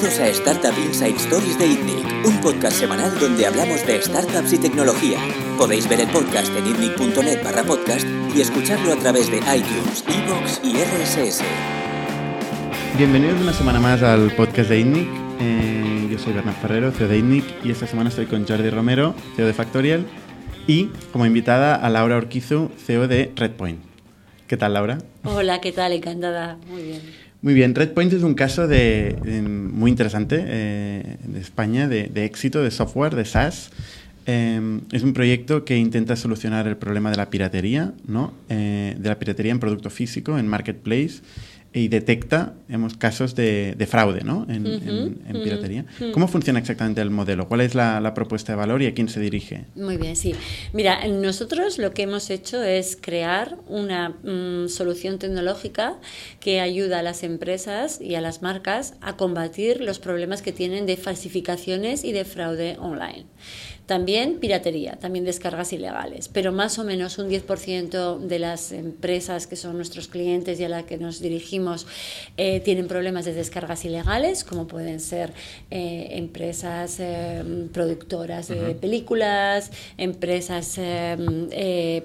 Bienvenidos a Startup Inside Stories de ITNIC, un podcast semanal donde hablamos de startups y tecnología. Podéis ver el podcast en itnic.net barra podcast y escucharlo a través de iTunes, Evox y RSS. Bienvenidos una semana más al podcast de ITNIC. Eh, yo soy Bernard Ferrero, CEO de ITNIC, y esta semana estoy con Jordi Romero, CEO de Factorial, y como invitada a Laura Orquizu, CEO de Redpoint. ¿Qué tal, Laura? Hola, ¿qué tal? Encantada. Muy bien. Muy bien, Redpoint es un caso de, muy interesante eh, de España, de, éxito de software, de SaaS. Eh, es un proyecto que intenta solucionar el problema de la piratería, ¿no? Eh, de la piratería en producto físico, en marketplace, y detecta hemos, casos de, fraude ¿no? en, piratería. ¿Cómo funciona exactamente el modelo? ¿Cuál es la, propuesta de valor y a quién se dirige? Muy bien, sí. Mira, nosotros lo que hemos hecho es crear una mm, solución tecnológica que ayuda a las empresas y a las marcas a combatir los problemas que tienen de falsificaciones y de fraude online. También piratería, también descargas ilegales, pero más o menos un 10% de las empresas que son nuestros clientes y a las que nos dirigimos eh, tienen problemas de descargas ilegales, como pueden ser eh, empresas eh, productoras de películas, empresas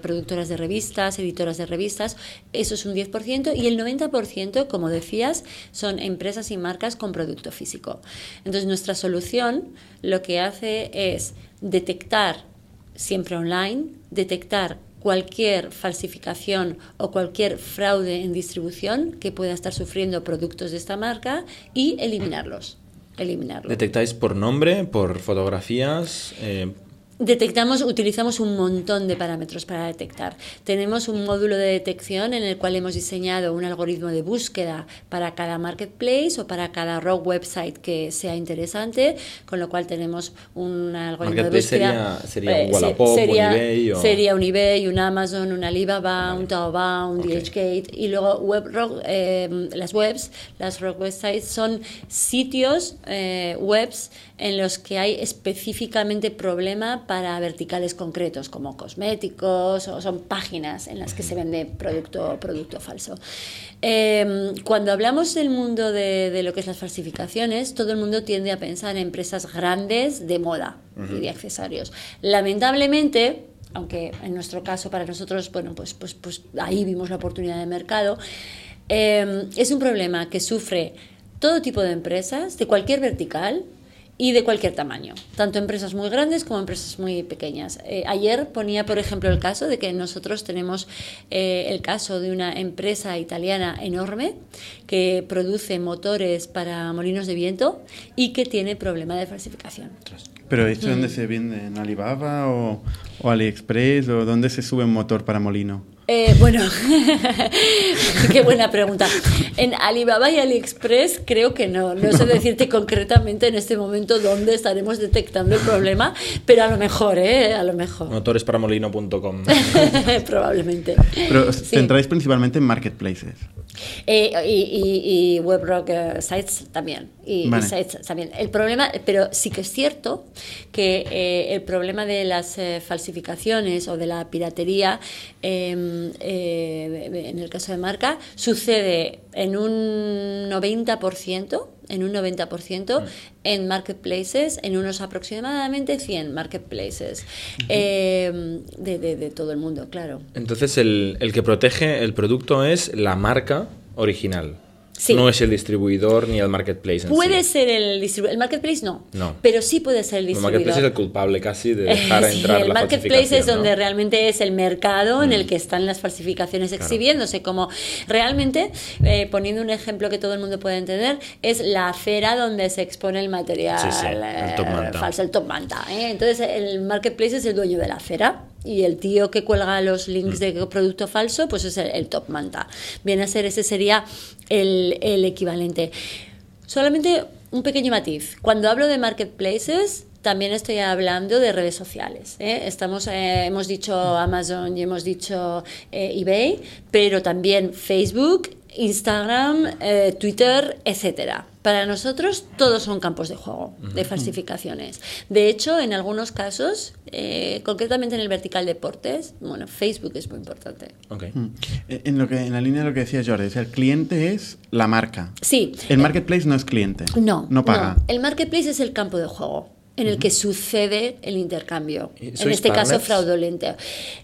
productoras de revistas, editoras de revistas. Eso es un 10% y el 90%, como decías, son empresas y marcas con producto físico. Entonces, nuestra solución lo que hace es detectar, siempre online, detectar cualquier falsificación o cualquier fraude en distribución que pueda estar sufriendo productos de esta marca y eliminarlos. eliminarlos. ¿Detectáis por nombre, por fotografías? Eh, Detectamos, utilizamos un montón de parámetros para detectar. Tenemos un módulo de detección en el cual hemos diseñado un algoritmo de búsqueda para cada marketplace o para cada rock website que sea interesante, con lo cual tenemos un algoritmo de búsqueda. Sería, sería un Wallapop, sería, un eBay. Sería un eBay, un Amazon, un Alibaba, un Taobao, un DHgate. Y luego web rock, eh, las webs, las rock websites son sitios eh, webs en los que hay específicamente problema para verticales concretos como cosméticos o son páginas en las que se vende producto, producto falso. Em, cuando hablamos del mundo de, lo que es las falsificaciones, todo el mundo tiende a pensar en empresas grandes de moda y de accesorios. Lamentablemente, aunque en nuestro caso para nosotros, bueno, pues, pues, pues ahí vimos la oportunidad de mercado, em, es un problema que sufre todo tipo de empresas, de cualquier vertical, y de cualquier tamaño, tanto empresas muy grandes como empresas muy pequeñas. Eh, ayer ponía, por ejemplo, el caso de que nosotros tenemos eh, el caso de una empresa italiana enorme que produce motores para molinos de viento y que tiene problema de falsificación. ¿Pero esto dónde mm. se vende? ¿En Alibaba o, o AliExpress? ¿O dónde se sube un motor para molino? Eh, bueno, qué buena pregunta. En Alibaba y AliExpress creo que no. No sé decirte concretamente en este momento dónde estaremos detectando el problema, pero a lo mejor, ¿eh? A lo mejor. Motoresparamolino.com. Probablemente. Pero os centráis principalmente en marketplaces. Eh, y, y, web rock eh, sites también. Y, también. El problema, pero sí que es cierto que eh, el problema de las falsificaciones o de la piratería, em, en el caso de marca, sucede en un 90% en un 90% mm. en marketplaces, en unos aproximadamente 100 marketplaces em, de, de, todo el mundo, claro. Entonces el, el que protege el producto es la marca original. No es el distribuidor ni el marketplace. puede ser el distribuidor. El marketplace no, no. Pero sí puede ser el distribuidor. El marketplace es el culpable casi de dejar entrar El marketplace es donde realmente es el mercado en el mm. que están las falsificaciones exhibiéndose. Como realmente, eh, poniendo un ejemplo que todo el mundo puede entender, es la acera donde se expone el material el top eh, falso, el top manta. ¿eh? Entonces, el marketplace es el dueño de la acera y el tío que cuelga los links de producto falso, pues es el, top manta. Viene a ser, ese sería el, equivalente. Solamente un pequeño matiz. Cuando hablo de marketplaces, también estoy hablando de redes sociales. ¿eh? Estamos, eh, hemos dicho Amazon y hemos dicho eh, eBay, pero también Facebook Instagram, eh, Twitter, etcétera. Para nosotros todos son campos de juego de falsificaciones. De hecho, en algunos casos, eh, concretamente en el vertical deportes, bueno, Facebook es muy importante. Mm. Eh, en, lo que, en la línea de lo que decía Jordi, el cliente es la marca. Sí. El marketplace no es cliente. No. No paga. El marketplace es el campo de juego en el que sucede el intercambio. En este caso, fraudulento.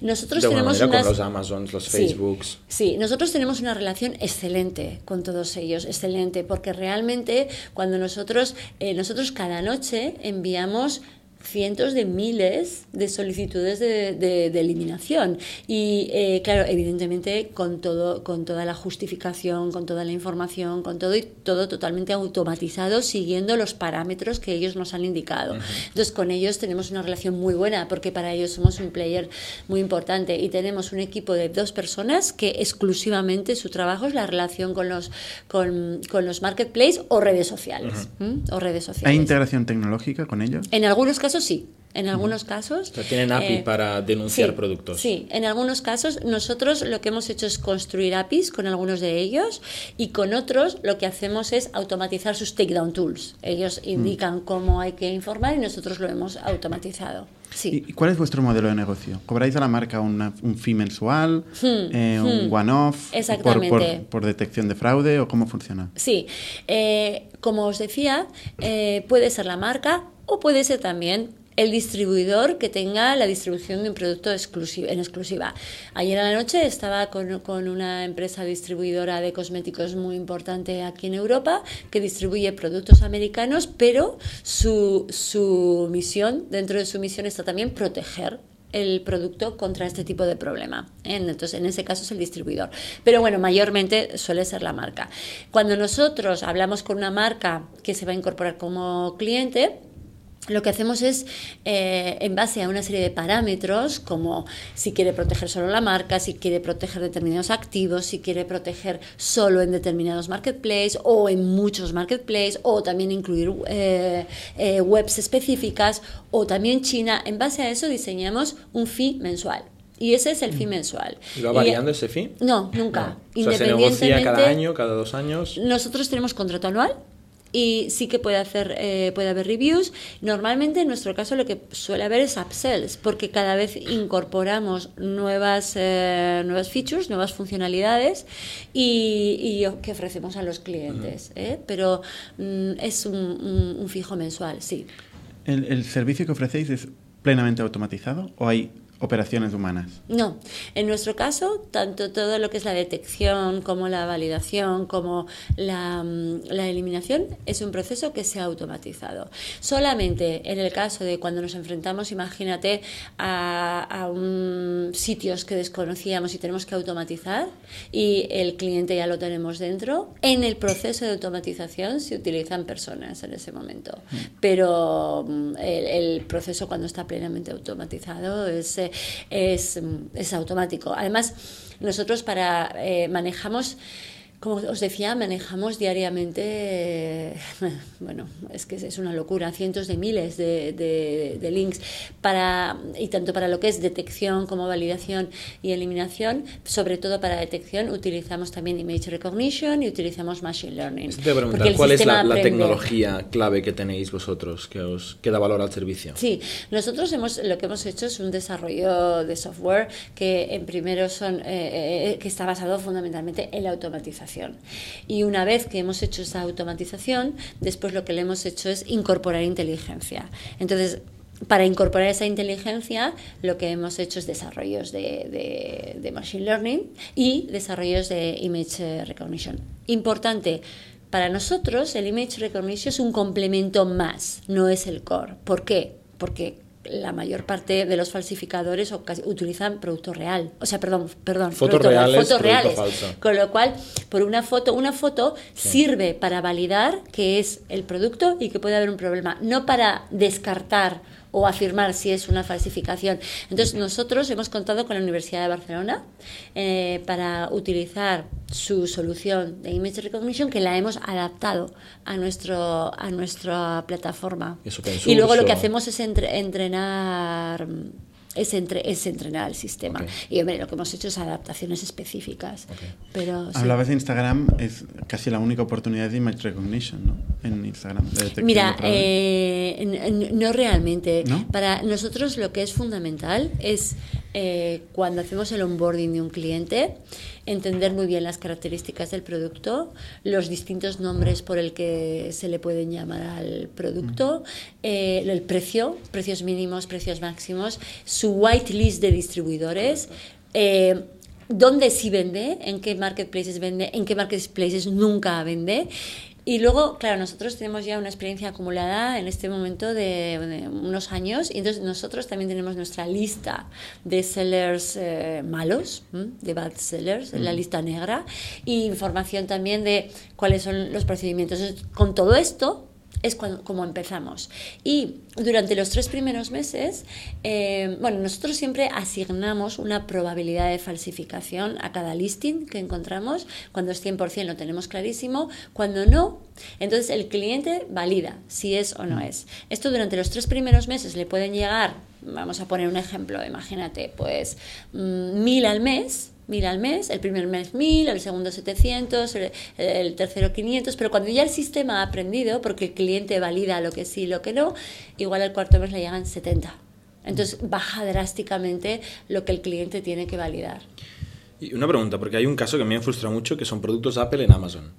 Nosotros tenemos con los Amazons, los Facebooks. Sí, nosotros tenemos una relación excelente con todos ellos, excelente, porque realmente cuando nosotros, eh, nosotros cada noche enviamos cientos de miles de solicitudes de, eliminación. Y eh, claro, evidentemente con todo, con toda la justificación, con toda la información, con todo y todo totalmente automatizado, siguiendo los parámetros que ellos nos han indicado. Entonces, con ellos tenemos una relación muy buena, porque para ellos somos un player muy importante y tenemos un equipo de dos personas que exclusivamente su trabajo es la relación con los con, con los marketplaces o redes sociales. O redes sociales. ¿Hay integración tecnológica con ellos? En algunos casos sí. En algunos casos. O tienen API eh, para denunciar productos. Sí, en algunos casos nosotros lo que hemos hecho es construir APIs con algunos de ellos y con otros lo que hacemos es automatizar sus takedown tools. Ellos mm. indican cómo hay que informar y nosotros lo hemos automatizado. Sí. ¿Y cuál es vuestro modelo de negocio? ¿Cobráis a la marca un fee mensual, hmm, eh, un hmm. one-off por, por, detección de fraude o cómo funciona? Sí, eh, como os decía, puede ser la marca o puede ser también el distribuidor que tenga la distribución de un producto exclusivo, en exclusiva. Ayer a la noche estaba con, con, una empresa distribuidora de cosméticos muy importante aquí en Europa que distribuye productos americanos, pero su, su misión, dentro de su misión está también proteger el producto contra este tipo de problema. Entonces, en ese caso es el distribuidor. Pero bueno, mayormente suele ser la marca. Cuando nosotros hablamos con una marca que se va a incorporar como cliente, lo que hacemos es, eh, en base a una serie de parámetros, como si quiere proteger solo la marca, si quiere proteger determinados activos, si quiere proteger solo en determinados marketplaces o en muchos marketplaces, o también incluir eh, eh, webs específicas, o también China, en base a eso diseñamos un fee mensual. Y ese es el fee mm. mensual. ¿Y va variando ese fee? No, nunca. Independientemente, ¿se negocia cada año, cada dos años? Nosotros tenemos contrato anual y sí que puede hacer eh, puede haber reviews. Normalmente en nuestro caso lo que suele haber es upsells porque cada vez incorporamos nuevas eh, nuevas features nuevas funcionalidades y, y, que ofrecemos a los clientes ¿eh? pero mm, es un, un, fijo mensual sí. ¿El, ¿El servicio que ofrecéis es plenamente automatizado o hay operaciones humanas. No, en nuestro caso, tanto todo lo que es la detección como la validación, como la, mm, la, eliminación, es un proceso que se ha automatizado. Solamente en el caso de cuando nos enfrentamos, imagínate, a, a un, sitios que desconocíamos y tenemos que automatizar y el cliente ya lo tenemos dentro, en el proceso de automatización se utilizan personas en ese momento. Mm. Pero mm, el, el proceso cuando está plenamente automatizado es eh, es, automático. Además, nosotros para eh, manejamos como os decía, manejamos diariamente, bueno, es que es una locura, cientos de miles de, links para, y tanto para lo que es detección como validación y eliminación, sobre todo para detección utilizamos también image recognition y utilizamos machine learning. ¿cuál es la, tecnología clave que tenéis vosotros que os que da valor al servicio? Sí, nosotros hemos, lo que hemos hecho es un desarrollo de software que en primero son, eh, eh, que está basado fundamentalmente en la automatización y una vez que hemos hecho esa automatización, después lo que le hemos hecho es incorporar inteligencia. Entonces, para incorporar esa inteligencia, lo que hemos hecho es desarrollos de, de, Machine Learning y desarrollos de Image Recognition. Importante, para nosotros el Image Recognition es un complemento más, no es el core. ¿Por qué? Porque la mayor parte de los falsificadores utilizan producto real, o sea, perdón, perdón, fotos reales, fotos reales. Con lo cual, por una foto, una foto sirve para validar que es el producto y que puede haber un problema, no para descartar o afirmar si es una falsificación. Entonces, nosotros hemos contado con la Universidad de Barcelona eh, para utilizar su solución de Image Recognition que la hemos adaptado a, nuestro, a nuestra plataforma. y luego lo que hacemos es entrenar es, entre, es entrenar el sistema. Y hombre, lo que hemos hecho es adaptaciones específicas. Pero, Hablabas de Instagram, es casi la única oportunidad de image recognition, ¿no? En Instagram. Mira, eh, no realmente. Para nosotros lo que es fundamental es eh, cuando hacemos el onboarding de un cliente, entender muy bien las características del producto, los distintos nombres por el que se le pueden llamar al producto, eh, el precio, precios mínimos, precios máximos, su white list de distribuidores. Eh, dónde sí vende, en qué marketplaces vende, en qué marketplaces nunca vende y luego, claro, nosotros tenemos ya una experiencia acumulada en este momento de, unos años y entonces nosotros también tenemos nuestra lista de sellers eh, malos, de bad sellers, la lista negra, y información también de cuáles son los procedimientos. con todo esto, es cuando, como empezamos. Y durante los tres primeros meses, eh, bueno, nosotros siempre asignamos una probabilidad de falsificación a cada listing que encontramos. Cuando es 100% lo tenemos clarísimo. Cuando no, entonces el cliente valida si es o no es. Esto durante los tres primeros meses le pueden llegar, vamos a poner un ejemplo, imagínate, pues mm, mil al mes mil al mes, el primer mes mil, el segundo 700, el, tercero 500, pero cuando ya el sistema ha aprendido, porque el cliente valida lo que sí y lo que no, igual al cuarto mes le llegan 70. Entonces baja drásticamente lo que el cliente tiene que validar. Y una pregunta, porque hay un caso que me frustra mucho, que son productos Apple en Amazon.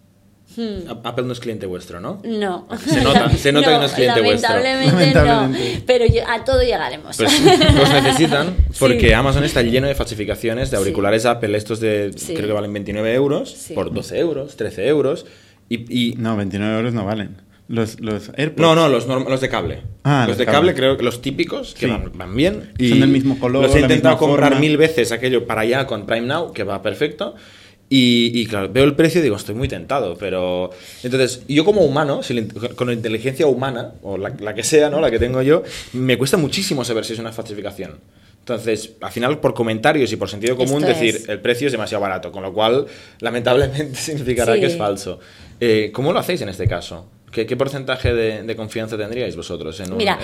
Hmm. Apple no es cliente vuestro, ¿no? No. Se nota, se nota que no es cliente vuestro. Lamentablemente no, pero a todo llegaremos. Pues los necesitan porque Amazon está lleno de falsificaciones de auriculares Apple, estos de creo que valen 29 euros, por 12 euros, 13 euros. Y, No, 29 euros no valen. Los, los AirPods. No, no, los, los de cable. Ah, los de cable, creo que los típicos, que van, bien. Y Son del mismo color. Los he intentado comprar mil veces aquello para allá con Prime Now, que va perfecto. Y, claro, veo el precio y digo, estoy muy tentado, pero... Entonces, yo como humano, con la inteligencia humana, o la, que sea, ¿no? La que tengo yo, me cuesta muchísimo saber si es una falsificación. Entonces, al final, por comentarios y por sentido común, decir, el precio es demasiado barato, con lo cual, lamentablemente, significará que es falso. Eh, ¿Cómo lo hacéis en este caso? ¿Qué, porcentaje de, confianza tendríais vosotros en un Mira,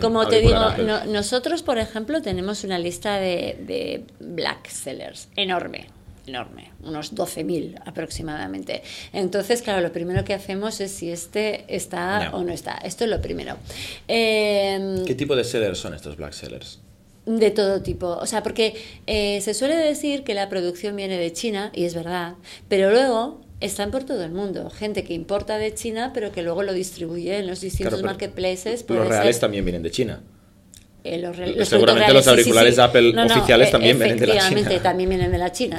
como te digo, nosotros, por ejemplo, tenemos una lista de, de black sellers enorme enorme, unos 12.000 aproximadamente. Entonces, claro, lo primero que hacemos es si este está o no está. Esto es lo primero. Em, ¿Qué tipo de sellers son estos black sellers? De todo tipo. O sea, porque eh, se suele decir que la producción viene de China, y es verdad, pero luego están por todo el mundo. Gente que importa de China, pero que luego lo distribuye en los distintos marketplaces. Los reales también vienen de China. Eh, los, Seguramente los auriculares Apple oficiales eh, también vienen de la China. también vienen de la China.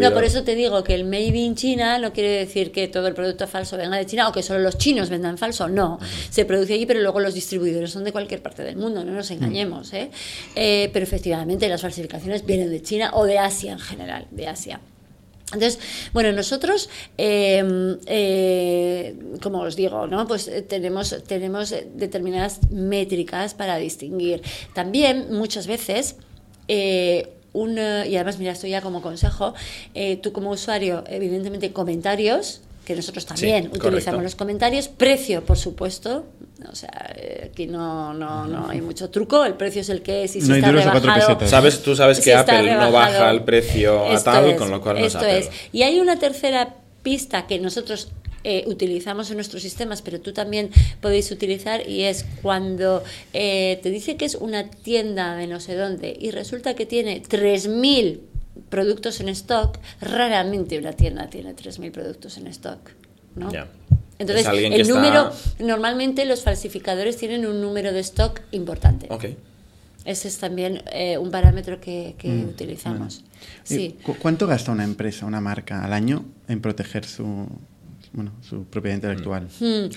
No, por eso te digo que el Made in China no quiere decir que todo el producto falso venga de China o que solo los chinos vendan falso. No, se produce allí, pero luego los distribuidores son de cualquier parte del mundo, no nos engañemos. ¿eh? pero efectivamente las falsificaciones vienen de China o de Asia en general, de Asia. Entonces, bueno, nosotros, em, eh, como os digo, ¿no? pues eh, tenemos, tenemos determinadas métricas para distinguir. También muchas veces... Eh, un, y además, mira, esto ya como consejo, tú como usuario, evidentemente comentarios, que nosotros también utilizamos los comentarios. Precio, por supuesto. O sea, eh, aquí no, no, no hay mucho truco. El precio es el que es y si está rebajado. ¿Sabes, tú sabes que Apple no baja el precio a tal, con lo cual no esto es. Y hay una tercera pista que nosotros eh, utilizamos en nuestros sistemas, pero tú también podéis utilizar y es cuando eh, te dice que es una tienda de no sé dónde y resulta que tiene 3.000 productos en stock, raramente una tienda tiene 3.000 productos en stock. ¿no? Entonces, el número, normalmente los falsificadores tienen un número de stock importante. Okay. Ese es también eh, un parámetro que, mm, utilizamos. Sí. ¿Cuánto gasta una empresa, una marca al año en proteger su, bueno, su propiedad intelectual? Mm.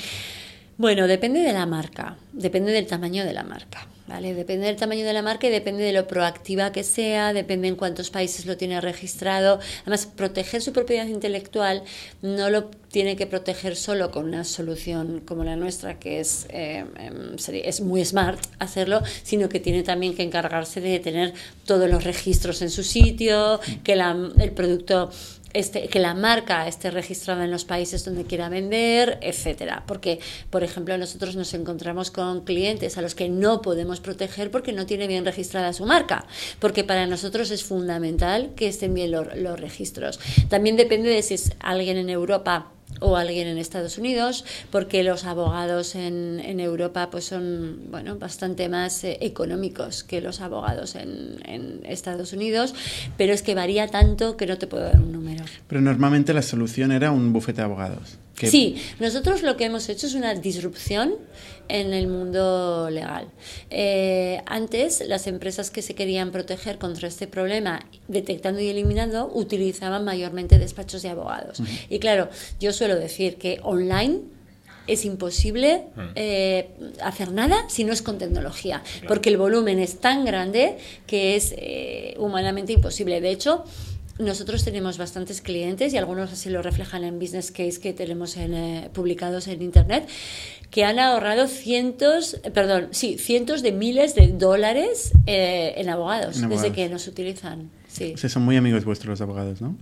Bueno, depende de la marca, depende del tamaño de la marca. ¿vale? Depende del tamaño de la marca y depende de lo proactiva que sea, depende en cuántos países lo tiene registrado. Además, proteger su propiedad intelectual no lo tiene que proteger solo con una solución como la nuestra, que es, eh, em, es muy smart hacerlo, sino que tiene también que encargarse de tener todos los registros en su sitio, que el producto este, que la marca esté registrada en los países donde quiera vender, etcétera. Porque, por ejemplo, nosotros nos encontramos con clientes a los que no podemos proteger porque no tiene bien registrada su marca, porque para nosotros es fundamental que estén bien los, los registros. También depende de si es alguien en Europa o alguien en Estados Unidos, porque los abogados en, en Europa pues son bueno bastante más eh, económicos que los abogados en, en, Estados Unidos, pero es que varía tanto que no te puedo dar un número. Pero normalmente la solución era un bufete de abogados. Que... Sí, nosotros lo que hemos hecho es una disrupción en el mundo legal. Eh, antes, las empresas que se querían proteger contra este problema, detectando y eliminando, utilizaban mayormente despachos de abogados. Uh -huh. Y claro, yo suelo decir que online es imposible eh, hacer nada si no es con tecnología, porque el volumen es tan grande que es eh, humanamente imposible. De hecho, nosotros tenemos bastantes clientes y algunos así lo reflejan en business case que tenemos en, eh, publicados en internet que han ahorrado cientos, perdón, sí, cientos de miles de dólares eh, en, abogados, en, abogados desde que nos utilizan. Sí. O sea, son muy amigos vuestros los abogados, ¿no?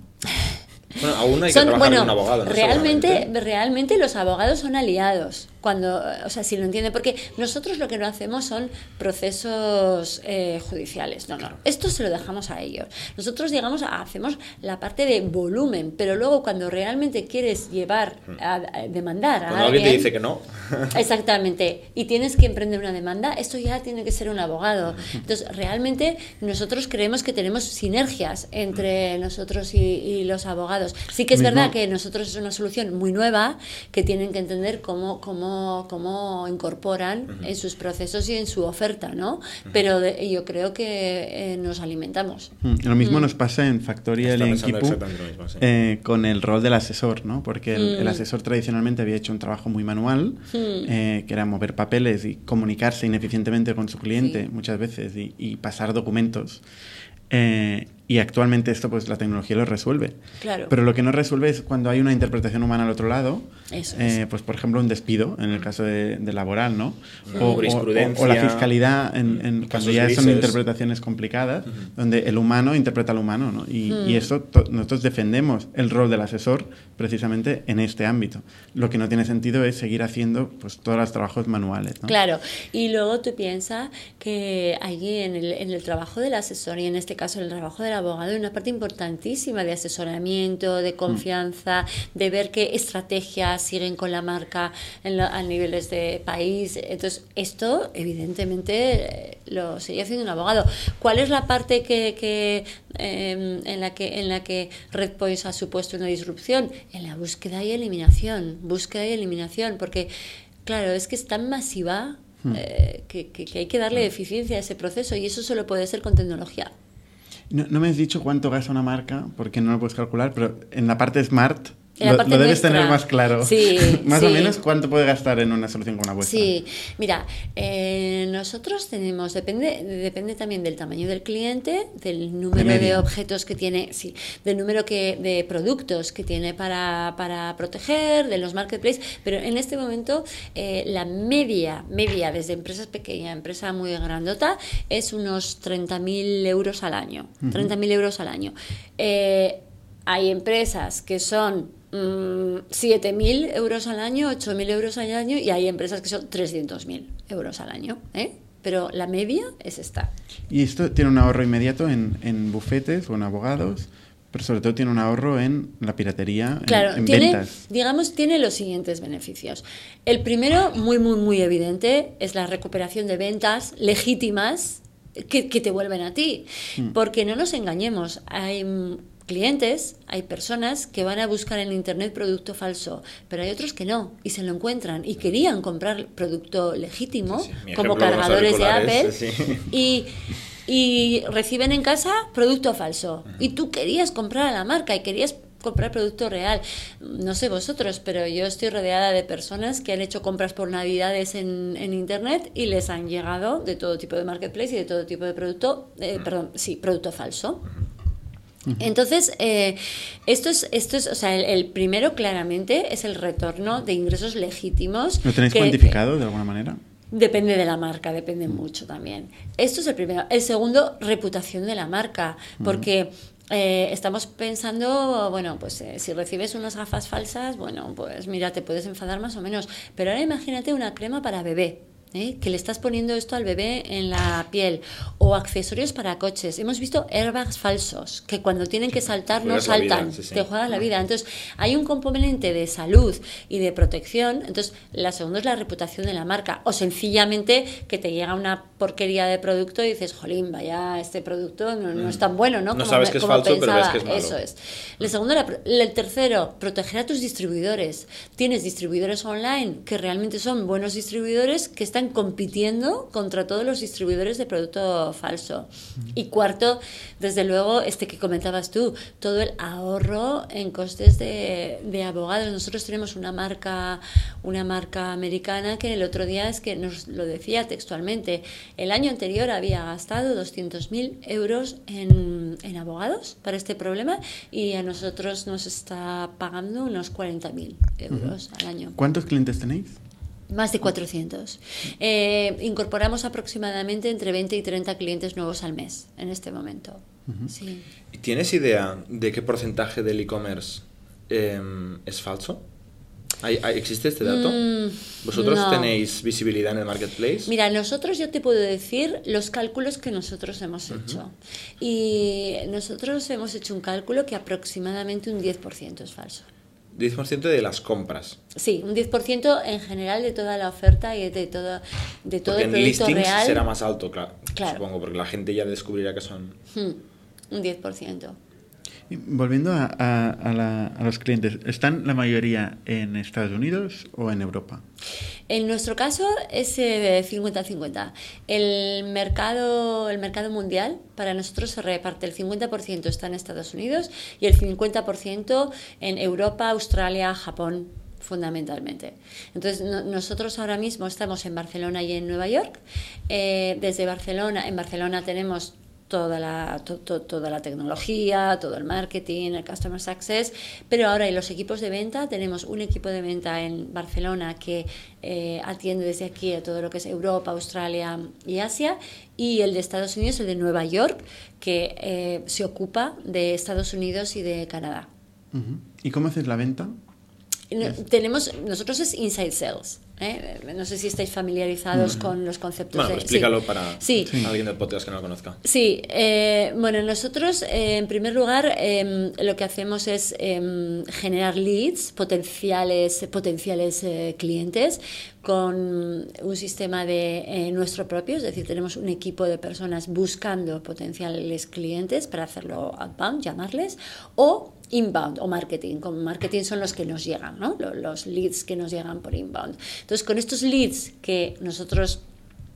Bueno, aún hay que son, trabajar bueno, con un abogado. ¿no? Realmente, realmente los abogados son aliados cuando, o sea, si lo entiende, porque nosotros lo que no hacemos son procesos eh, judiciales, no, no, esto se lo dejamos a ellos. Nosotros, digamos, hacemos la parte de volumen, pero luego cuando realmente quieres llevar a, a demandar a cuando alguien, alguien te dice que no. exactamente, y tienes que emprender una demanda, esto ya tiene que ser un abogado. Entonces, realmente nosotros creemos que tenemos sinergias entre nosotros y, y los abogados. Sí que es Mismo. verdad que nosotros es una solución muy nueva que tienen que entender cómo, cómo cómo, incorporan uh -huh. en sus procesos y en su oferta, ¿no? Uh -huh. Pero de, yo creo que eh, nos alimentamos. Mm. Lo mismo mm. nos pasa en Factorial y en Kipu sí. eh, con el rol del asesor, ¿no? Porque el, mm. el, asesor tradicionalmente había hecho un trabajo muy manual, eh, que era mover papeles y comunicarse ineficientemente con su cliente sí. muchas veces y, y pasar documentos. Eh, y actualmente esto pues la tecnología lo resuelve. Claro. Pero lo que no resuelve es cuando hay una interpretación humana al otro lado, Eso eh, es. pues por ejemplo un despido en el caso de, de laboral, ¿no? O, Jurisprudencia. o, o, la fiscalidad en, en cuando ya grises. son interpretaciones complicadas, donde el humano interpreta al humano, ¿no? Y, y esto to- nosotros defendemos el rol del asesor precisamente en este ámbito. Lo que no tiene sentido es seguir haciendo pues todos los trabajos manuales, ¿no? Claro, y luego tú piensas que allí en el, en el trabajo del asesor y en este caso en el trabajo del abogado hay una parte importantísima de asesoramiento, de confianza, de ver qué estrategias siguen con la marca en lo- a niveles de país. Entonces, esto evidentemente eh, lo sigue haciendo un abogado. ¿Cuál es la parte que, que, eh, en, la que en la que Redpoint ha supuesto una disrupción? En la búsqueda y eliminación, búsqueda y eliminación, porque claro, es que es tan masiva eh, que, que- que hay que darle eficiencia a ese proceso y eso solo puede ser con tecnología. No, no me has dicho cuánto gasta una marca, porque no lo puedes calcular, pero en la parte smart lo, debes nuestra. tener más claro. Sí, más o menos cuánto puede gastar en una solución como la vuestra. Sí, mira, eh, nosotros tenemos, depende, depende también del tamaño del cliente, del número de, objetos que tiene, sí, del número que, de productos que tiene para, para proteger, de los marketplaces, pero en este momento eh, la media, media desde empresas pequeñas a empresa muy grandota es unos 30.000 euros al año, 30.000 euros al año. Eh, hay empresas que son mm, 7.000 euros al año, 8.000 euros al año y hay empresas que son 300.000 euros al año. ¿eh? Pero la media es esta. Y esto tiene un ahorro inmediato en, en bufetes o en abogados, pero sobre todo tiene un ahorro en la piratería, en- Claro, en, tiene, ventas. digamos, tiene los siguientes beneficios. El primero, muy, muy, muy evidente, es la recuperación de ventas legítimas que, que te vuelven a ti. Mm. Porque no nos engañemos, hay clientes, hay personas que van a buscar en Internet producto falso, pero hay otros que no, y se lo encuentran, y querían comprar producto legítimo, Sí, sí. Mi como cargadores de Apple, auriculares, sí. y, y reciben en casa producto falso. Y tú querías comprar a la marca y querías comprar producto real. No sé vosotros, pero yo estoy rodeada de personas que han hecho compras por navidades en, en internet y les han llegado de todo tipo de marketplace y de todo tipo de producto, eh, perdón, sí, producto falso. Entonces, eh, esto es, esto es, o sea, el, el primero claramente es el retorno de ingresos legítimos. ¿Lo tenéis que- cuantificado de alguna manera? Depende de la marca, depende mucho también. Esto es el primero. El segundo, reputación de la marca, porque eh, estamos pensando, bueno, pues eh, si recibes unas gafas falsas, bueno, pues mira, te puedes enfadar más o menos. Pero ahora imagínate una crema para bebé. ¿Eh? que le estás poniendo esto al bebé en la piel, o accesorios para coches. Hemos visto airbags falsos, que cuando tienen que saltar no vida, saltan, sí, sí. te juegan la vida. Entonces, hay un componente de salud y de protección. Entonces, la segunda es la reputación de la marca, o sencillamente que te llega una porquería de producto y dices, jolín, vaya, este producto no, no es tan bueno, ¿no? No sabes que es falso, pero ves que es malo. Eso es. El segundo, el tercero, proteger a tus distribuidores. Tienes distribuidores online que realmente son buenos distribuidores que están compitiendo contra todos los distribuidores de producto falso. Y cuarto, desde luego, este que comentabas tú, todo el ahorro en costes de, de abogados. Nosotros tenemos una marca, una marca americana que el otro día es que nos lo decía textualmente. El año anterior había gastado 200.000 euros en, en abogados para este problema y a nosotros nos está pagando unos 40.000 euros al año. ¿Cuántos clientes tenéis? Más de 400. Eh, incorporamos aproximadamente entre 20 y 30 clientes nuevos al mes en este momento. Sí. ¿Y ¿Tienes idea de qué porcentaje del e-commerce eh, es falso? ¿Hay- hay- ¿Existe este dato? Mm, ¿Vosotros no. tenéis visibilidad en el marketplace? Mira, nosotros yo te puedo decir los cálculos que nosotros hemos hecho. Y nosotros hemos hecho un cálculo que aproximadamente un 10% es falso. 10% de las compras. Sí, un 10% en general de toda la oferta y de todo, de todo Porque el en producto listings real. será más alto, claro, Claro. Supongo, porque la gente ya descubrirá que son. Hmm, un 10%. Volviendo a, la- a los clientes, ¿están la mayoría en Estados Unidos o en Europa? En nuestro caso es eh, 50-50. El mercado, el mercado mundial para nosotros se reparte el 50% está en Estados Unidos y el 50% en Europa, Australia, Japón fundamentalmente. Entonces no- nosotros ahora mismo estamos en Barcelona y en Nueva York. Eh, desde Barcelona, en Barcelona tenemos toda la, to- to- toda la tecnología, todo el marketing, el customer success, pero ahora en los equipos de venta tenemos un equipo de venta en Barcelona que eh, atiende desde aquí a todo lo que es Europa, Australia y Asia, y el de Estados Unidos, el de Nueva York, que eh, se ocupa de Estados Unidos y de Canadá. ¿Y cómo haces la venta? No, tenemos, nosotros es inside sales. ¿Eh? No sé si estáis familiarizados con los conceptos Bueno, de... explícalo sí. para Sí. alguien del podcast que no lo conozca. Sí, eh, bueno, nosotros eh, en primer lugar em, lo que hacemos es em, generar leads, potenciales, potenciales eh, clientes con un sistema de eh, nuestro propio, es decir, tenemos un equipo de personas buscando potenciales clientes para hacerlo outbound, llamarles, o inbound o marketing. Con marketing son los que nos llegan, ¿no? Lo- Los leads que nos llegan por inbound. Entonces, con estos leads que nosotros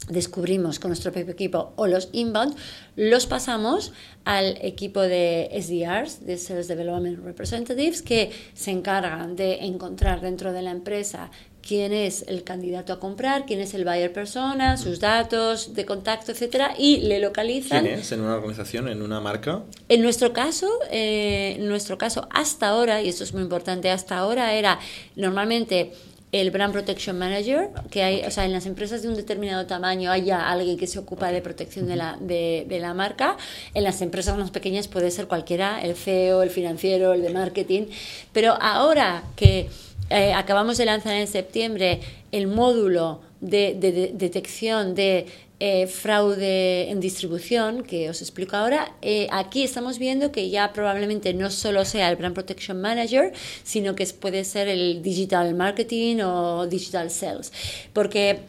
descubrimos con nuestro propio equipo o los inbound, los pasamos al equipo de SDRs, de Sales Development Representatives, que se encargan de encontrar dentro de la empresa quién es el candidato a comprar, quién es el buyer persona, sus datos de contacto, etcétera, y le localizan. ¿Quién es en una organización, en una marca? En nuestro caso, eh, en nuestro caso, hasta ahora, y esto es muy importante, hasta ahora era normalmente el Brand Protection Manager, que hay, o sea, en las empresas de un determinado tamaño haya alguien que se ocupa de protección de la, de, de la marca. En las empresas más pequeñas puede ser cualquiera, el CEO, el financiero, el de marketing. Pero ahora que eh, acabamos de lanzar en septiembre el módulo de, de- de detección de eh, fraude en distribución, que os explico ahora, eh, aquí estamos viendo que ya probablemente no solo sea el Brand Protection Manager, sino que puede ser el Digital Marketing o Digital Sales. Porque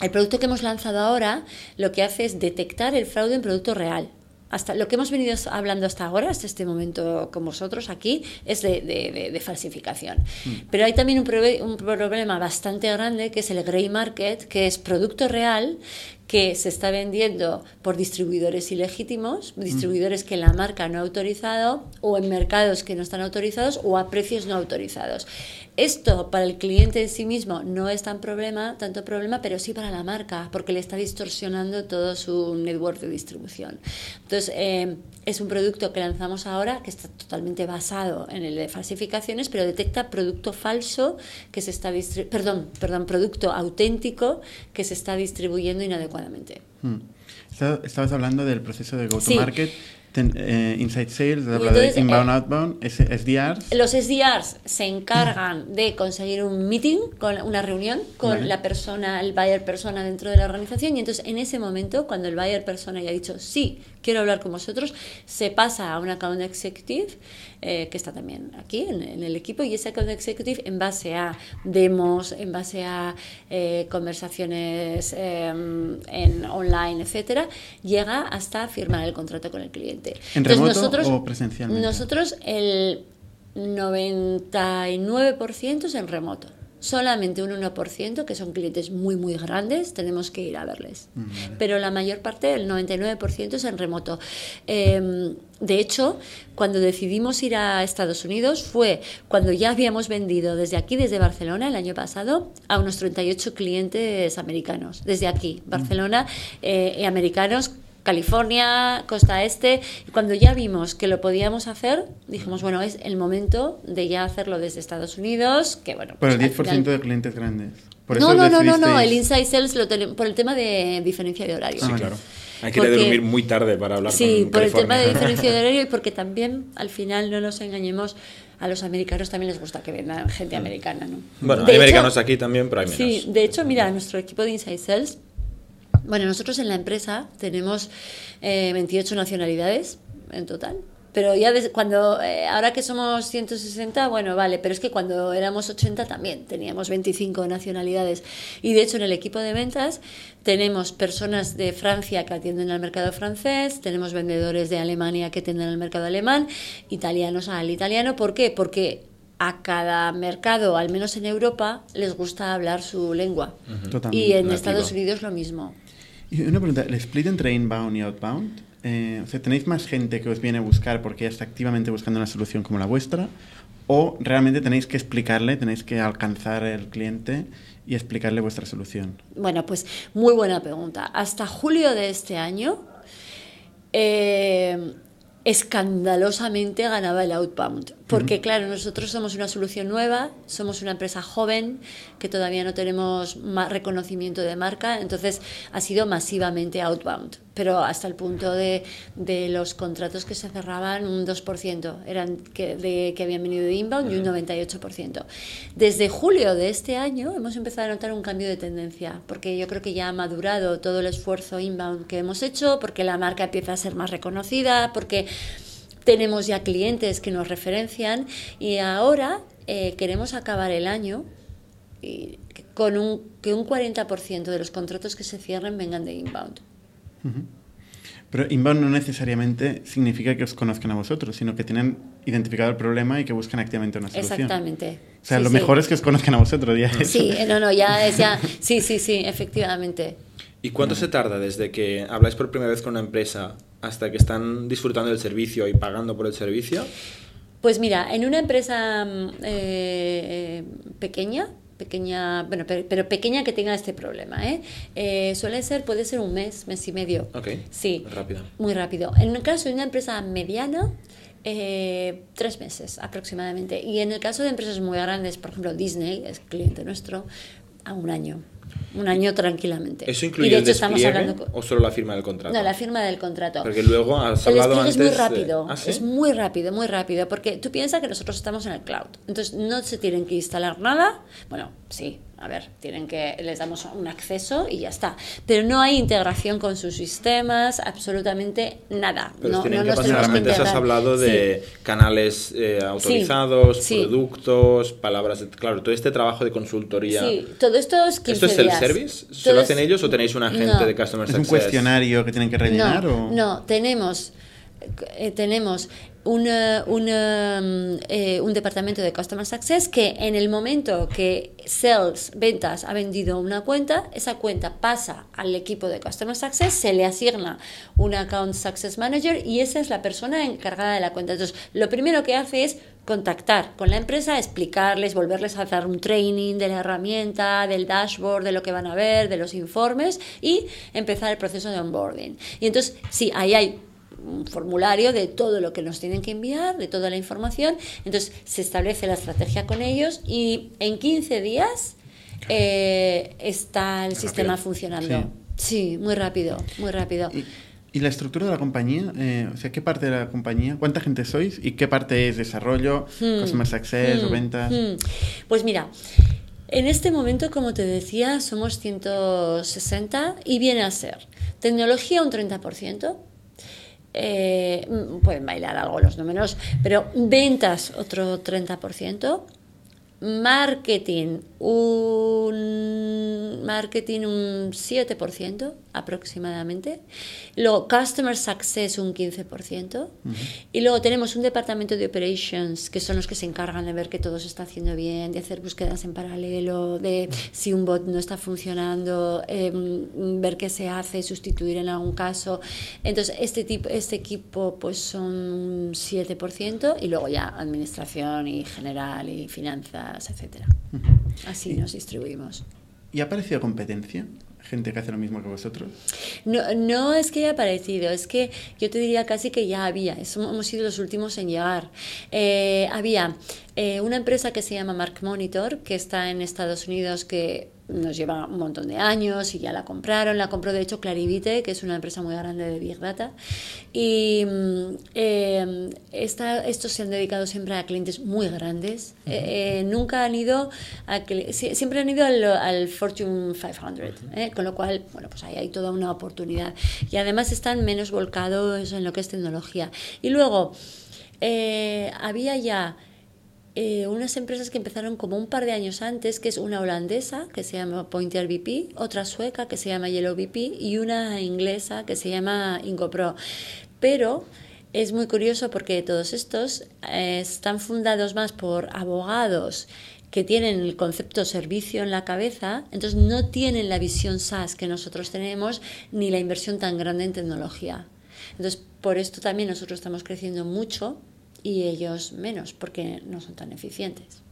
el producto que hemos lanzado ahora lo que hace es detectar el fraude en producto real. Hasta lo que hemos venido hablando hasta ahora, hasta este momento con vosotros aquí, es de, de- de- de falsificación. Pero hay también un, un problema bastante grande que es el grey market, que es producto real que se está vendiendo por distribuidores ilegítimos, distribuidores que la marca no ha autorizado o en mercados que no están autorizados o a precios no autorizados. Esto para el cliente en sí mismo no es tan problema, tanto problema, pero sí para la marca, porque le está distorsionando todo su network de distribución. Entonces, eh, es un producto que lanzamos ahora que está totalmente basado en el de falsificaciones, pero detecta producto falso que se está perdón, perdón, producto auténtico que se está distribuyendo inadecuadamente. Hmm. Esta- Estabas hablando del proceso de Sí. Ten- eh, Inside Sales, de Inbound, eh, Outbound, SDRs. Los SDRs se encargan de conseguir un meeting, con una reunión con Vale. la persona, el buyer persona dentro de la organización y entonces en ese momento, cuando el buyer persona ya ha dicho sí, quiero hablar con vosotros, se pasa a un account executive eh, que está también aquí en, en el equipo y ese account executive en base a demos, en base a eh, conversaciones eh, en online, etcétera, llega hasta firmar el contrato con el cliente. ¿En remoto o presencialmente? Nosotros el 99% es en remoto. Solamente un 1%, que son clientes muy, muy grandes, tenemos que ir a verles. Pero la mayor parte, el 99%, es en remoto. Eh, de hecho, cuando decidimos ir a Estados Unidos fue cuando ya habíamos vendido desde aquí, desde Barcelona, el año pasado, a unos 38 clientes americanos. Desde aquí, Barcelona, eh, y americanos California, costa este, y cuando ya vimos que lo podíamos hacer, dijimos, bueno, es el momento de ya hacerlo desde Estados Unidos, que bueno... Por el pues, 10% al final- de clientes grandes. Por no, eso no, no, no, no, el inside sales lo tenemos por el tema de diferencia de horario. Ah, Sí, vale. claro. Hay que Porque- dormir muy tarde para hablar Sí, con por el tema de diferencia de horario y porque también, al final, no nos engañemos, a los americanos también les gusta que vendan gente americana, ¿no? Bueno, De hay hecho- americanos aquí también, pero hay menos. Sí, de hecho, mira, nuestro equipo de Inside Sales, bueno, nosotros en la empresa tenemos eh, 28 nacionalidades en total. Pero ya desde cuando, eh, ahora que somos 160, bueno, vale, pero es que cuando éramos 80 también teníamos 25 nacionalidades. Y de hecho en el equipo de ventas tenemos personas de Francia que atienden al mercado francés, tenemos vendedores de Alemania que atienden al mercado alemán, italianos al italiano. ¿Por qué? Porque a cada mercado, al menos en Europa, les gusta hablar su lengua. Totalmente. Y en Nativo. Estados Unidos lo mismo. Una pregunta, ¿el split entre inbound y outbound? Eh, o sea, ¿tenéis más gente que os viene a buscar porque ya está activamente buscando una solución como la vuestra? ¿O realmente tenéis que explicarle, tenéis que alcanzar el cliente y explicarle vuestra solución? Bueno, pues muy buena pregunta. Hasta julio de este año, eh, escandalosamente ganaba el outbound. Porque, claro, nosotros somos una solución nueva, somos una empresa joven que todavía no tenemos reconocimiento de marca, entonces ha sido masivamente outbound. Pero hasta el punto de, de los contratos que se cerraban, un 2% eran que, de, que habían venido de inbound y un 98%. Desde julio de este año hemos empezado a notar un cambio de tendencia, porque yo creo que ya ha madurado todo el esfuerzo inbound que hemos hecho, porque la marca empieza a ser más reconocida, porque tenemos ya clientes que nos referencian y ahora eh, queremos acabar el año y con un, que un 40% de los contratos que se cierren vengan de inbound. Pero inbound no necesariamente significa que os conozcan a vosotros, sino que tienen identificado el problema y que buscan activamente una solución. Exactamente. O sea, Sí, lo sí. mejor es que os conozcan a vosotros ya. Sí, eh, no, no, ya es ya. Sí, sí, sí, efectivamente. ¿Y cuánto se tarda desde que habláis por primera vez con una empresa hasta que están disfrutando del servicio y pagando por el servicio? Pues mira, en una empresa mm, eh, pequeña, pequeña, bueno, pero, pero pequeña que tenga este problema, ¿eh? Eh, suele ser, puede ser un mes, mes y medio. Ok. Sí. Rápido. Muy rápido. En el caso de una empresa mediana, eh, tres meses aproximadamente. Y en el caso de empresas muy grandes, por ejemplo Disney, es cliente nuestro, a un año. Un año tranquilamente. ¿Eso Y incluye de el hecho estamos despliegue hablando con- o solo la firma del contrato? no, la firma del contrato. Porque luego has El hablado despliegue es antes... muy de- rápido, ¿Ah, sí? es muy rápido, muy rápido, porque tú piensas que nosotros estamos en el cloud, entonces no se tienen que instalar nada, bueno, sí, a ver, tienen que, les damos un acceso y ya está, pero no hay integración con sus sistemas, absolutamente nada, Pero no, tienen no que nos pasar. que Antes has hablado Sí. de canales eh, autorizados, sí. productos, palabras... de- Claro, todo este trabajo de consultoría... Sí, todo esto es 15 ¿Esto es días. self-service? ¿Se Todo lo es- hacen ellos o tenéis un agente No. de Customer ¿Es un Success? cuestionario que tienen que rellenar? no, o... no, tenemos, eh, tenemos mm, eh, un departamento de Customer Success que en el momento que Sales, ventas, ha vendido una cuenta, esa cuenta pasa al equipo de Customer Success, se le asigna un Account Success Manager y esa es la persona encargada de la cuenta. Entonces, lo primero que hace es contactar con la empresa, explicarles, volverles a hacer un training de la herramienta, del dashboard, de lo que van a ver, de los informes y empezar el proceso de onboarding. Y entonces, sí, ahí hay un formulario de todo lo que nos tienen que enviar, de toda la información. Entonces se establece la estrategia con ellos y en 15 días eh, está el sistema funcionando. Sí. muy rápido, muy rápido. Y ¿Y la estructura de la compañía? Eh, o sea, ¿qué parte de la compañía? ¿Cuánta gente sois? ¿Y qué parte es desarrollo, Hmm. customer success o Mm, ventas? mm. Pues mira, en este momento, como te decía, somos 160 y viene a ser tecnología un 30%. Eh, pueden bailar algo los números, pero ventas otro 30%, marketing un marketing un 7% aproximadamente, luego customer success un 15% y luego tenemos un departamento de operations que son los que se encargan de ver que todo se está haciendo bien, de hacer búsquedas en paralelo, de si un bot no está funcionando, em, ver qué se hace, sustituir en algún caso. Entonces, este tipo este equipo pues son un 7% y luego ya administración y general y finanzas, etcétera. Así nos distribuimos. ¿Y ha aparecido competencia? ¿Gente que hace lo mismo que vosotros? No, no es que haya aparecido, es que yo te diría casi que ya había, hemos sido los últimos en llegar. Eh, había eh, una empresa que se llama Mark Monitor, que está en Estados Unidos, que nos lleva un montón de años y ya la compraron. La compró de hecho Clarivite, que es una empresa muy grande de Big Data. Y mm, eh, esta- estos se han dedicado siempre a clientes muy grandes. Eh, eh, nunca han ido a siempre han ido al, al Fortune 500, ¿eh? con lo cual, bueno, pues ahí hay toda una oportunidad. Y además están menos volcados en lo que es tecnología. Y luego, eh, había ya eh, unas empresas que empezaron como un par de años antes, que es una holandesa que se llama Pointer VP, otra sueca que se llama Yellow VP y una inglesa que se llama IngoPro. Pero es muy curioso porque todos estos eh, están fundados más por abogados que tienen el concepto servicio en la cabeza, entonces no tienen la visión SaaS que nosotros tenemos ni la inversión tan grande en tecnología. Entonces, por esto también nosotros estamos creciendo mucho y ellos menos, porque no son tan eficientes.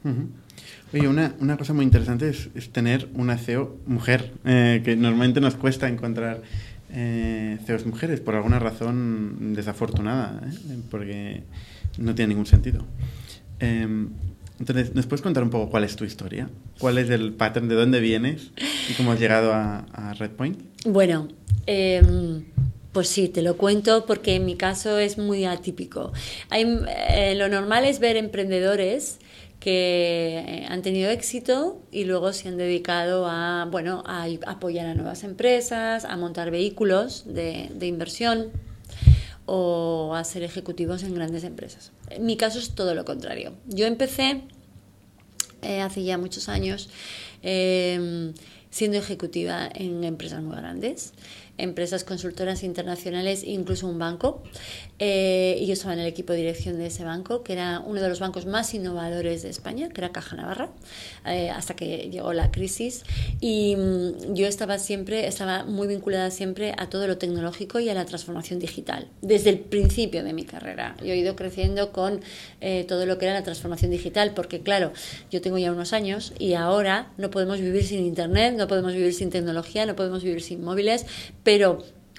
Oye, una, una cosa muy interesante es, es tener una CEO mujer, eh, que normalmente nos cuesta encontrar eh, CEOs mujeres, por alguna razón desafortunada, ¿eh? porque no tiene ningún sentido. Eh, entonces, ¿nos puedes contar un poco cuál es tu historia? ¿Cuál es el pattern, de dónde vienes y cómo has llegado a, a Redpoint? Bueno, em, pues sí, te lo cuento porque en mi caso es muy atípico. Eh, lo normal es ver emprendedores que eh, han tenido éxito y luego se han dedicado a, bueno, a apoyar a nuevas empresas, a montar vehículos de, de inversión o a ser ejecutivos en grandes empresas. En mi caso es todo lo contrario. Yo empecé eh, hace ya muchos años siendo ejecutiva en empresas muy grandes, empresas consultoras internacionales, incluso un banco. Eh, y yo estaba en el equipo de dirección de ese banco, que era uno de los bancos más innovadores de España, que era Caja Navarra, eh, hasta que llegó la crisis. Y mm, yo estaba siempre, estaba muy vinculada siempre a todo lo tecnológico y a la transformación digital, desde el principio de mi carrera. Yo he ido creciendo con eh, todo lo que era la transformación digital, porque claro, yo tengo ya unos años y ahora no podemos vivir sin Internet, no podemos vivir sin tecnología, no podemos vivir sin móviles, pero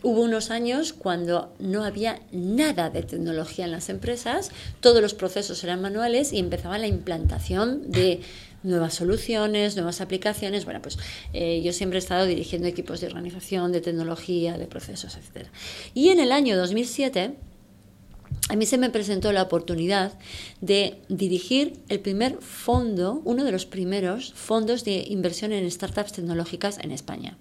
Hubo unos años cuando no había nada de tecnología en las empresas, todos los procesos eran manuales y empezaba la implantación de nuevas soluciones, nuevas aplicaciones. Bueno, pues eh, yo siempre he estado dirigiendo equipos de organización, de tecnología, de procesos, etc. Y en el año 2007 a mí se me presentó la oportunidad de dirigir el primer fondo, uno de los primeros fondos de inversión en startups tecnológicas en España.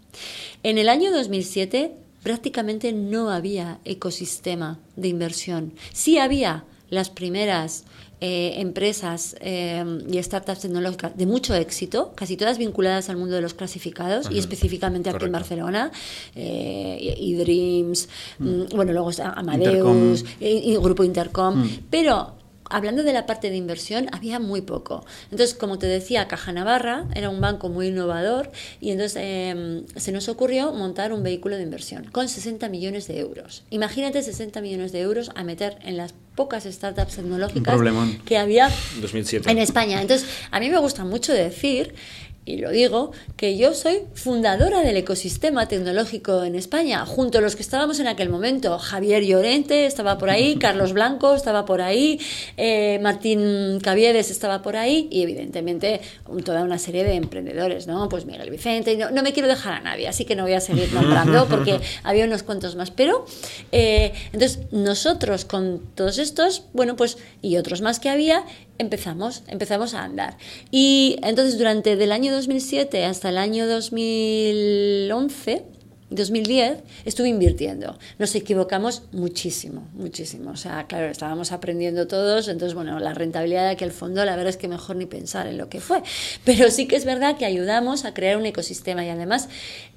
En el año 2007 prácticamente no había ecosistema de inversión. Sí había las primeras eh, empresas eh, y startups tecnológicas de mucho éxito, casi todas vinculadas al mundo de los clasificados y específicamente aquí en. Barcelona, eh, y Dreams, mm, bueno, luego está Intercom. Amadeus, y, y Grupo Intercom, pero hablando de la parte de inversión, había muy poco. Entonces, como te decía, Caja Navarra era un banco muy innovador y entonces eh, se nos ocurrió montar un vehículo de inversión con 60 millones de euros. Imagínate 60 millones de euros a meter en las pocas startups tecnológicas que había 2007. en España. Entonces, a mí me gusta mucho decir y lo digo, que yo soy fundadora del ecosistema tecnológico en España, junto a los que estábamos en aquel momento. Javier Llorente estaba por ahí, Carlos Blanco estaba por ahí, eh, Martín Caviedes estaba por ahí y evidentemente toda una serie de emprendedores, ¿no? Pues Miguel Vicente, no, no me quiero dejar a nadie, así que no voy a seguir nombrando porque había unos cuantos más. Pero, eh, entonces, nosotros con todos estos, bueno, pues, y otros más que había, empezamos, empezamos a andar. Y entonces durante del año 2007 hasta el año 2011 2010 estuve invirtiendo. Nos equivocamos muchísimo, muchísimo. O sea, claro, estábamos aprendiendo todos, entonces, bueno, la rentabilidad de aquel fondo, la verdad es que mejor ni pensar en lo que fue. Pero sí que es verdad que ayudamos a crear un ecosistema y además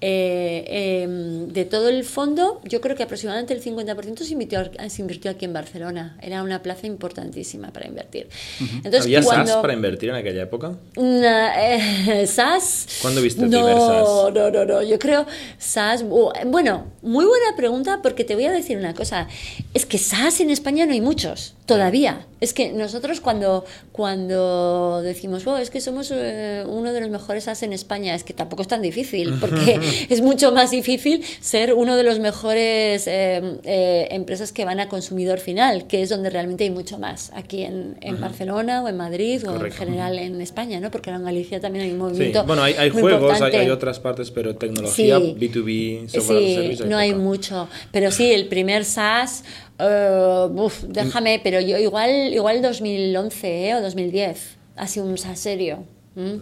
eh, em, de todo el fondo, yo creo que aproximadamente el 50% se invirtió, se invirtió aquí en Barcelona. Era una plaza importantísima para invertir. entonces, ¿Había SAS para invertir en aquella época? Eh, SAS. ¿Cuándo viste el primer SAS? No, no, no. Yo creo SAS bueno, muy buena pregunta porque te voy a decir una cosa. Es que SAS en España no hay muchos, todavía. Es que nosotros cuando, cuando decimos, oh, es que somos eh, uno de los mejores SAS en España, es que tampoco es tan difícil, porque es mucho más difícil ser uno de los mejores eh, eh, empresas que van a consumidor final, que es donde realmente hay mucho más, aquí en, Barcelona o en Madrid o en general en España, ¿no? Porque en Galicia también hay un movimiento. Sí. Bueno, hay, hay juegos, hay, otras partes, pero tecnología B2B, sí, no hay mucho. Pero sí, el primer SaaS, uh, déjame, pero yo igual, igual 2011 ¿eh? o 2010, ha sido un SaaS serio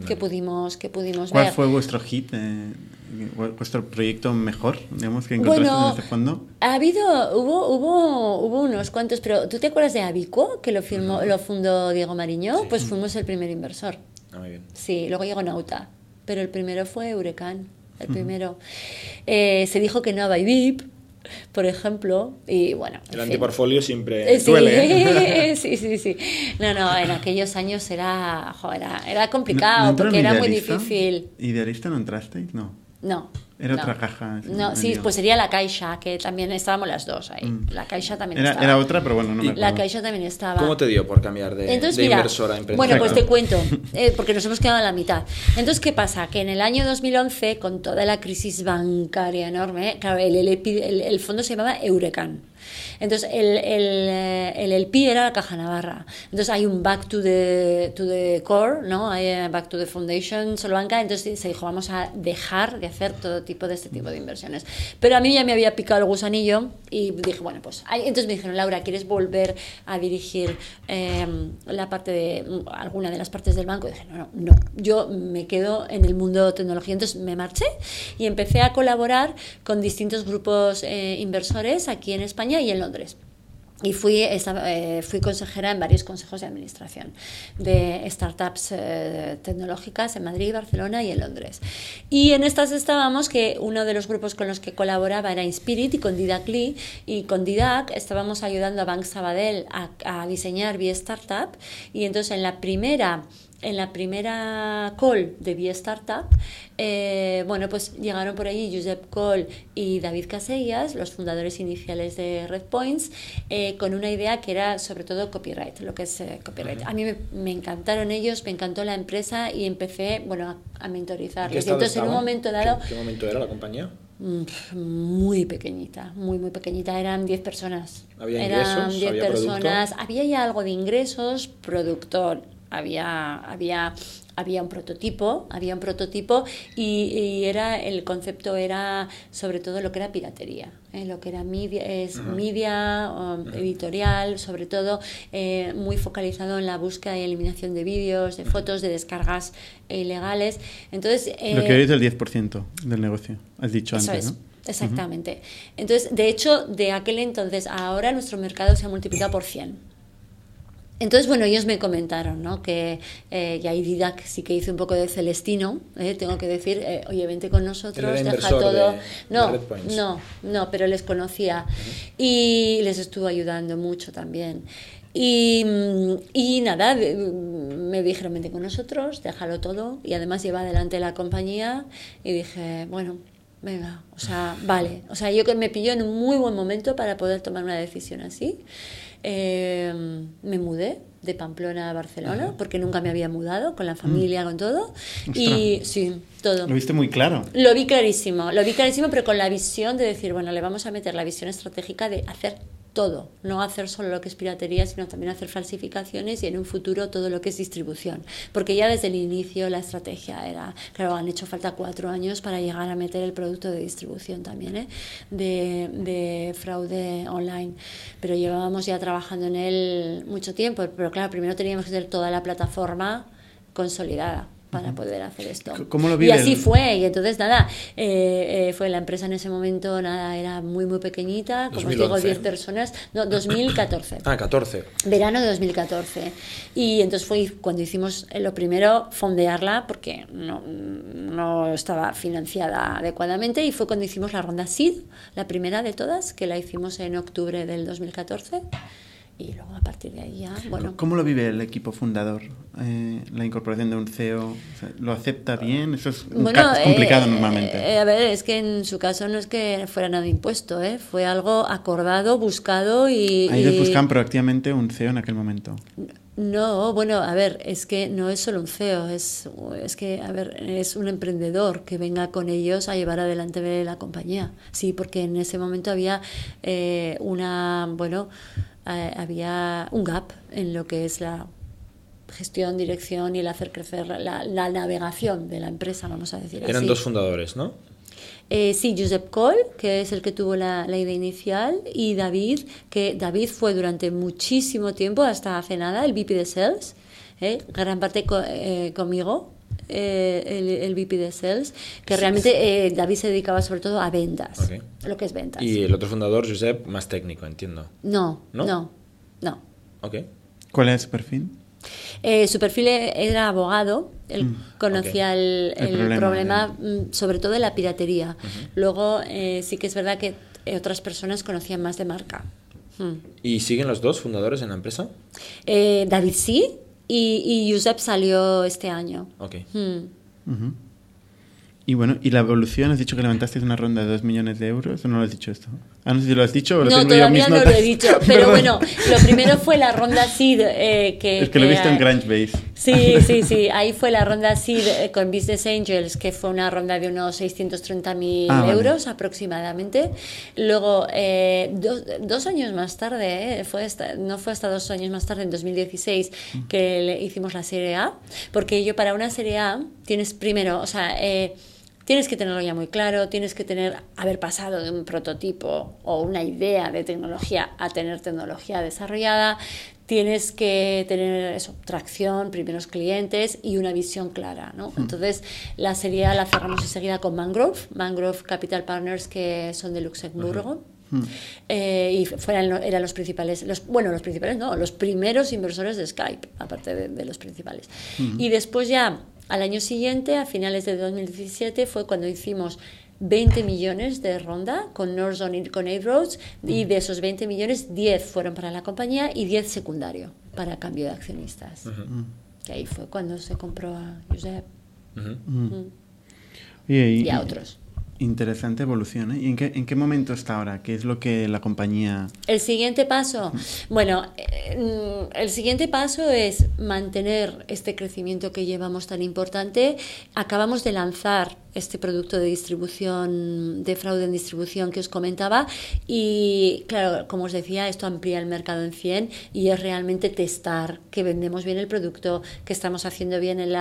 que pudimos, que pudimos ¿Cuál ver. fue vuestro hit? Eh, vuestro proyecto mejor, digamos, que encontraste en este fondo? Ha habido, hubo, hubo, hubo unos cuantos, pero ¿tú te acuerdas de Abico, que lo, firmó, lo fundó Diego Mariño? Pues fuimos el primer inversor. Ah, muy bien. Sí, luego llegó Nauta, pero el primero fue Eurocán el primero. Eh, se dijo que no a Baibip, por ejemplo, y bueno. El antiportfolio siempre eh, sí, duele. ¿eh? sí, sí, sí. No, no, en aquellos años era, era, complicado porque era muy difícil. ¿Idealista no entrasteis? No. No. Era otra caja. No, sí, pues sería la Caixa, que también estábamos las dos ahí. Mm. La Caixa también era, estaba. Era otra, pero bueno, no me acuerdo. La Caixa también estaba. ¿Cómo te dio por cambiar de, Entonces, de inversora a empresa? Bueno, pues te cuento, eh, porque nos hemos quedado a la mitad. Entonces, ¿qué pasa? Que en el año 2011, con toda la crisis bancaria enorme, claro, el, el, el fondo se llamaba Eurecan. Entonces, el, el, el LP era la Caja Navarra. Entonces, hay un back to the, to the core, ¿no? Hay eh, back to the foundation, solo banca. Entonces, se dijo, vamos a dejar de hacer todo tipo de este tipo de inversiones. Pero a mí ya me había picado el gusanillo y dije, bueno, pues... Entonces me dijeron, Laura, ¿quieres volver a dirigir em, la parte de... alguna de las partes del banco? Y dije, no, no, no. Yo me quedo en el mundo tecnología. Entonces me marché y empecé a colaborar con distintos grupos eh, inversores aquí en España y en Londres. Y fui, eh, fui consejera en varios consejos de administración de startups eh, tecnológicas en Madrid, Barcelona y en Londres. Y en estas estábamos que uno de los grupos con los que colaboraba era Inspirit y con Didac Lee. Y con Didac estábamos ayudando a Bank Sabadell a, diseñar vía startup. Y entonces en la primera en la primera call de Vía Startup, eh, bueno, pues llegaron por allí Josep Cole y David Casellas, los fundadores iniciales de Red Points, eh, con una idea que era sobre todo copyright, lo que es eh, copyright. A mí me, encantaron ellos, me encantó la empresa y empecé, bueno, a, mentorizarles. Entonces, en un momento dado... ¿Qué, momento era la compañía? Mm, muy pequeñita, muy, muy pequeñita. Eran 10 personas. ¿Había Eran 10 personas. Había ya algo de ingresos, productor, había, había, había un prototipo, había un prototipo y, era el concepto era sobre todo lo que era piratería, ¿eh? lo que era media, es media um, editorial, sobre todo eh, muy focalizado en la búsqueda y eliminación de vídeos, de fotos, de descargas ilegales. Entonces, lo que es el 10% del negocio, has dicho antes, ¿no? Exactamente. Entonces, de hecho, de aquel entonces a ahora nuestro mercado se ha multiplicado por 100. Entonces, bueno, ellos me comentaron, ¿no? Que, eh, y ahí Didac sí que hizo un poco de Celestino, ¿eh? tengo que decir, eh, oye, vente con nosotros, deja todo. no, no, no, pero les conocía y les estuvo ayudando mucho también. Y, y, nada, me dijeron, vente con nosotros, déjalo todo y además lleva adelante la compañía y dije, bueno, venga, o sea, vale. O sea, yo que me pilló en un muy buen momento para poder tomar una decisión así. Eh, me mudé de Pamplona a Barcelona, porque nunca me había mudado, con la familia, con todo. Y sí, todo. Lo viste muy claro. Lo vi clarísimo, lo vi clarísimo, pero con la visión de decir, bueno, le vamos a meter la visión estratégica de hacer todo, no hacer solo lo que es piratería, sino también hacer falsificaciones y en un futuro todo lo que es distribución. Porque ya desde el inicio la estrategia era, claro, han hecho falta cuatro años para llegar a meter el producto de distribución también, ¿eh? de, de fraude online. Pero llevábamos ya trabajando en él mucho tiempo, pero claro, primero teníamos que tener toda la plataforma consolidada para poder hacer esto. ¿Cómo lo y así fue, y entonces nada, eh, eh, fue la empresa en ese momento, nada, era muy, muy pequeñita, como os digo, 2011. 10 personas, no, 2014. Ah, 14. Verano de 2014. Y entonces fue cuando hicimos eh, lo primero, fondearla, porque no, no estaba financiada adecuadamente, y fue cuando hicimos la ronda SID, la primera de todas, que la hicimos en octubre del 2014. Y luego a partir de ahí ya, bueno. ¿Cómo lo vive el equipo fundador? Eh, la incorporación de un CEO, o sea, ¿lo acepta bien? Eso es, un complicado eh, normalmente. eh, a ver, es que en su caso no es que fuera nada impuesto, ¿eh? fue algo acordado, buscado y... Ahí y- buscan proactivamente un CEO en aquel momento. No, bueno, a ver, es que no es solo un CEO, es, es que, a ver, es un emprendedor que venga con ellos a llevar adelante la compañía. Sí, porque en ese momento había eh, una, bueno, eh, había un gap en lo que es la gestión, dirección y el hacer crecer la, la navegación de la empresa, vamos a decir Eran así. dos fundadores, ¿no? Eh, sí, Josep Coll, que es el que tuvo la, la idea inicial, y David, que David fue durante muchísimo tiempo, hasta hace nada, el VP de Sales, eh, gran parte co- conmigo, eh, el, el VP de Sales, que realmente eh, David se dedicaba sobre todo a ventas, lo que es ventas. Y el otro fundador, Josep, más técnico, entiendo. No, ¿No? no, no. Ok. ¿Cuál es su perfil? Eh, su perfil e- era abogado, él conocía el, El el problema, problema, mm, sobre todo de la piratería. Luego eh, sí que es verdad que otras personas conocían más de marca. Mm. ¿Y siguen los dos fundadores en la empresa? Eh, David sí, y, y Josep salió este año. Ok. Mm. Ujú. Y bueno, ¿y la evolución? ¿Has dicho que levantasteis una ronda de 2 millones de euros o no lo has dicho esto? Ah, no sé si lo has dicho o lo No, tengo yo en mis todavía no lo notas. he dicho, pero bueno, lo primero fue la ronda SID. eh, que, Es que lo he visto en eh, Crunchbase. Sí, sí, sí. Ahí fue la ronda SID eh, con Business Angels, que fue una ronda de unos 630.000 Ah, vale. euros aproximadamente. Luego, eh, dos, dos años más tarde, eh, fue hasta- no fue hasta dos años más tarde, en 2016, que le hicimos la Serie A, porque yo para una Serie A tienes primero, o sea... eh, Tienes que tenerlo ya muy claro, tienes que tener, haber pasado de un prototipo o una idea de tecnología a tener tecnología desarrollada, tienes que tener eso, tracción, primeros clientes y una visión clara. ¿no? Entonces, la serie la cerramos enseguida con Mangrove, Mangrove Capital Partners, que son de Luxemburgo. Eh, y fueran, eran los principales, los, bueno, los principales no, los primeros inversores de Skype, aparte de, de los principales. Y después ya, al año siguiente, a finales de 2017, fue cuando hicimos 20 millones de ronda con Northzone y con A-Roads y de esos 20 millones, 10 fueron para la compañía y 10 secundario para cambio de accionistas. Que ahí fue cuando se compró a Josep Ujú. Oye, y a otros. Interesante evolución. ¿eh? ¿Y en qué, en qué momento está ahora? ¿Qué es lo que la compañía... El siguiente paso, bueno, eh, el siguiente paso es mantener este crecimiento que llevamos tan importante. Acabamos de lanzar este producto de distribución, de fraude en distribución que os comentaba y claro, como os decía, esto amplía el mercado en 100 y es realmente testar que vendemos bien el producto, que estamos haciendo bien el,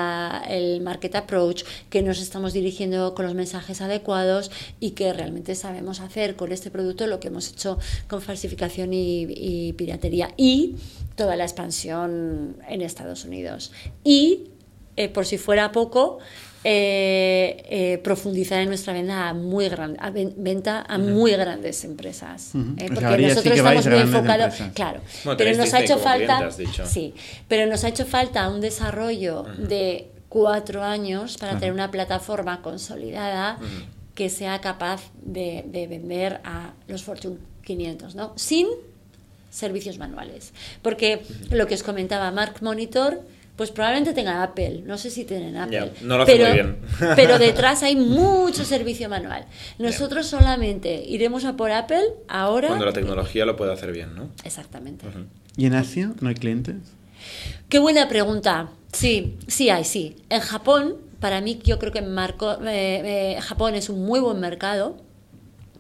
el market approach, que nos estamos dirigiendo con los mensajes adecuados y que realmente sabemos hacer con este producto lo que hemos hecho con falsificación y, y piratería y toda la expansión en Estados Unidos. Y, eh, por si fuera poco, eh, eh, profundizar en nuestra venta a muy gran, a ven- venta a muy grandes empresas. Eh, porque sí nosotros estamos muy enfocados, empresas. claro, Bueno, pero nos ha hecho falta, sí, pero nos ha hecho falta un desarrollo de cuatro años para Claro. tener una plataforma consolidada que sea capaz de, de vender a los Fortune 500, ¿no? Sin servicios manuales. Porque lo que os comentaba, Mark Monitor, pues probablemente tenga Apple. No sé si tienen Apple. no lo hace pero, muy bien. pero detrás hay mucho servicio manual. Nosotros solamente iremos a por Apple ahora. Cuando la tecnología lo puede hacer bien, ¿no? Exactamente. ¿Y en Asia no hay clientes? Qué buena pregunta. Sí, sí hay, sí. En Japón, para mí, yo creo que Marco, eh, eh, Japón es un muy buen mercado,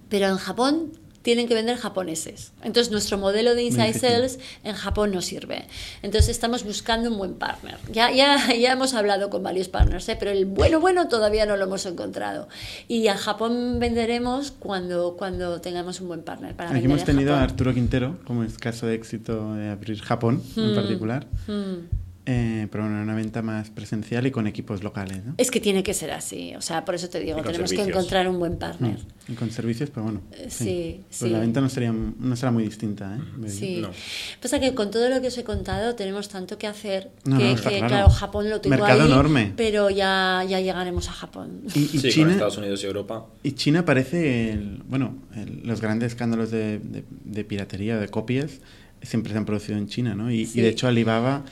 pero en Japón tienen que vender japoneses. Entonces nuestro modelo de Inside Sales en Japón no sirve. Entonces estamos buscando un buen partner. Ya, ya, ya hemos hablado con varios partners, ¿eh? pero el bueno, bueno todavía no lo hemos encontrado. Y a Japón venderemos cuando, cuando tengamos un buen partner. Para Aquí hemos tenido a Arturo Quintero, como es caso de éxito de abrir Japón en hmm. particular. Hmm. Eh, pero una venta más presencial y con equipos locales. ¿no? Es que tiene que ser así, o sea, por eso te digo, tenemos que encontrar un buen partner. y con servicios, pero bueno. Eh, sí, Pues la venta no, sería, no será muy distinta. ¿eh? Sí. Pasa que con todo lo que os he contado tenemos tanto que hacer que, claro. Japón lo tengo Mercado enorme. pero ya, ya llegaremos a Japón. Y, sí, China, con Estados Unidos y Europa. Y China parece, bueno, los grandes escándalos de, de, piratería, de copias, siempre se han producido en China, ¿no? Y, y de hecho Alibaba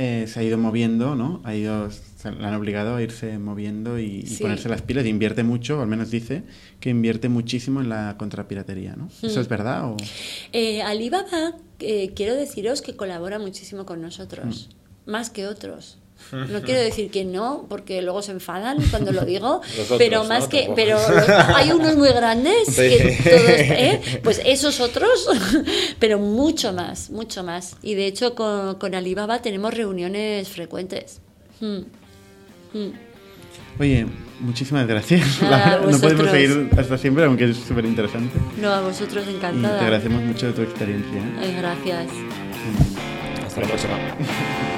eh, se ha ido moviendo, ¿no? Ha ido, se han obligado a irse moviendo y, ponerse las pilas. Y invierte mucho, o al menos dice que invierte muchísimo en la contrapiratería, ¿no? ¿Eso mm. es verdad? O? Eh, Alibaba, eh, quiero deciros que colabora muchísimo con nosotros, mm. más que otros. No quiero decir que no, porque luego se enfadan cuando lo digo, pero más que, pero hay unos muy grandes, que todos, ¿eh? pues esos otros, pero mucho más, mucho más. Y de hecho con, con Alibaba tenemos reuniones frecuentes. Hmm. Hmm. Oye, muchísimas gracias. no podemos seguir hasta siempre, aunque es súper interesante. No, a vosotros encantada. te agradecemos mucho de tu experiencia. ¿eh? gracias. Hasta la próxima.